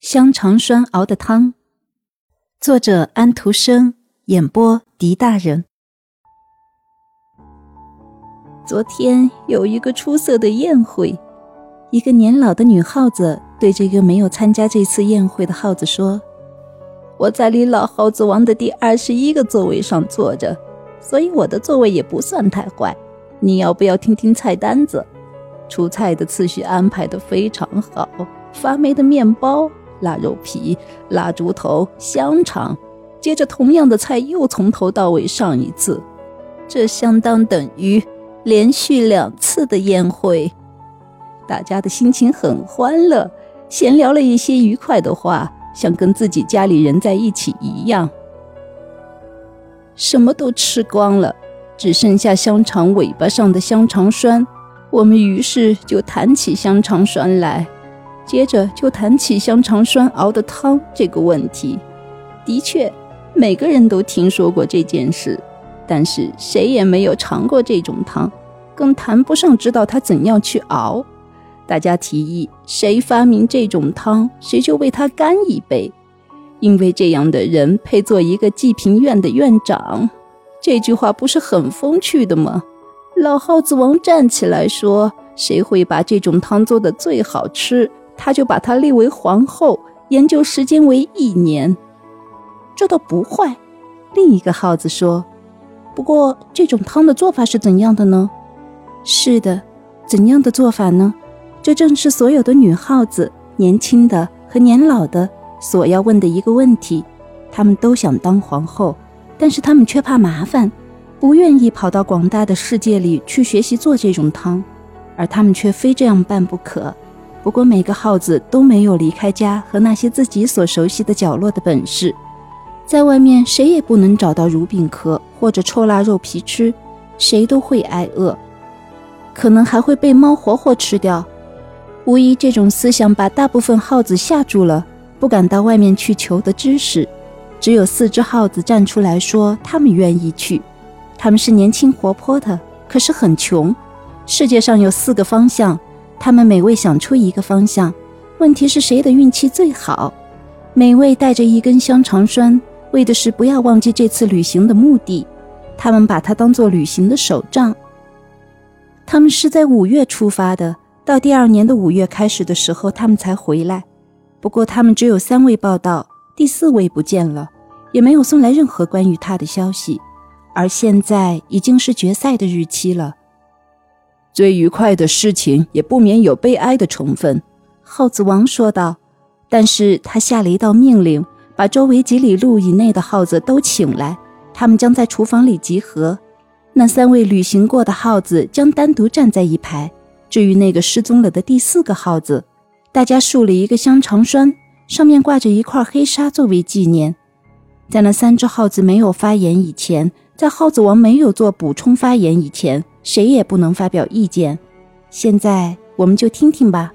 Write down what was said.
香肠栓熬的汤，作者安徒生，演播狄大人。昨天有一个出色的宴会，一个年老的女耗子对这个没有参加这次宴会的耗子说：“我在离老耗子王的第二十一个座位上坐着，所以我的座位也不算太坏。你要不要听听菜单子？出菜的次序安排的非常好，发霉的面包。”腊肉皮、腊猪头、香肠，接着同样的菜又从头到尾上一次，这相当等于连续两次的宴会。大家的心情很欢乐，闲聊了一些愉快的话，像跟自己家里人在一起一样。什么都吃光了，只剩下香肠尾巴上的香肠栓。我们于是就谈起香肠栓来。接着就谈起香肠栓熬的汤这个问题。的确，每个人都听说过这件事，但是谁也没有尝过这种汤，更谈不上知道它怎样去熬。大家提议，谁发明这种汤，谁就为他干一杯，因为这样的人配做一个济贫院的院长。这句话不是很风趣的吗？老耗子王站起来说：“谁会把这种汤做的最好吃？”他就把她立为皇后，研究时间为一年，这倒不坏。另一个耗子说：“不过这种汤的做法是怎样的呢？”是的，怎样的做法呢？这正是所有的女耗子，年轻的和年老的，所要问的一个问题。她们都想当皇后，但是她们却怕麻烦，不愿意跑到广大的世界里去学习做这种汤，而她们却非这样办不可。不过，每个耗子都没有离开家和那些自己所熟悉的角落的本事，在外面谁也不能找到乳饼壳或者臭腊肉皮吃，谁都会挨饿，可能还会被猫活活吃掉。无疑，这种思想把大部分耗子吓住了，不敢到外面去求得知识。只有四只耗子站出来说，他们愿意去。他们是年轻活泼的，可是很穷。世界上有四个方向。他们每位想出一个方向，问题是谁的运气最好？每位带着一根香肠栓，为的是不要忘记这次旅行的目的。他们把它当做旅行的手杖。他们是在五月出发的，到第二年的五月开始的时候，他们才回来。不过他们只有三位报道，第四位不见了，也没有送来任何关于他的消息。而现在已经是决赛的日期了。最愉快的事情也不免有悲哀的成分，耗子王说道。但是他下了一道命令，把周围几里路以内的耗子都请来，他们将在厨房里集合。那三位旅行过的耗子将单独站在一排。至于那个失踪了的第四个耗子，大家竖了一个香肠栓，上面挂着一块黑纱作为纪念。在那三只耗子没有发言以前，在耗子王没有做补充发言以前。谁也不能发表意见。现在，我们就听听吧。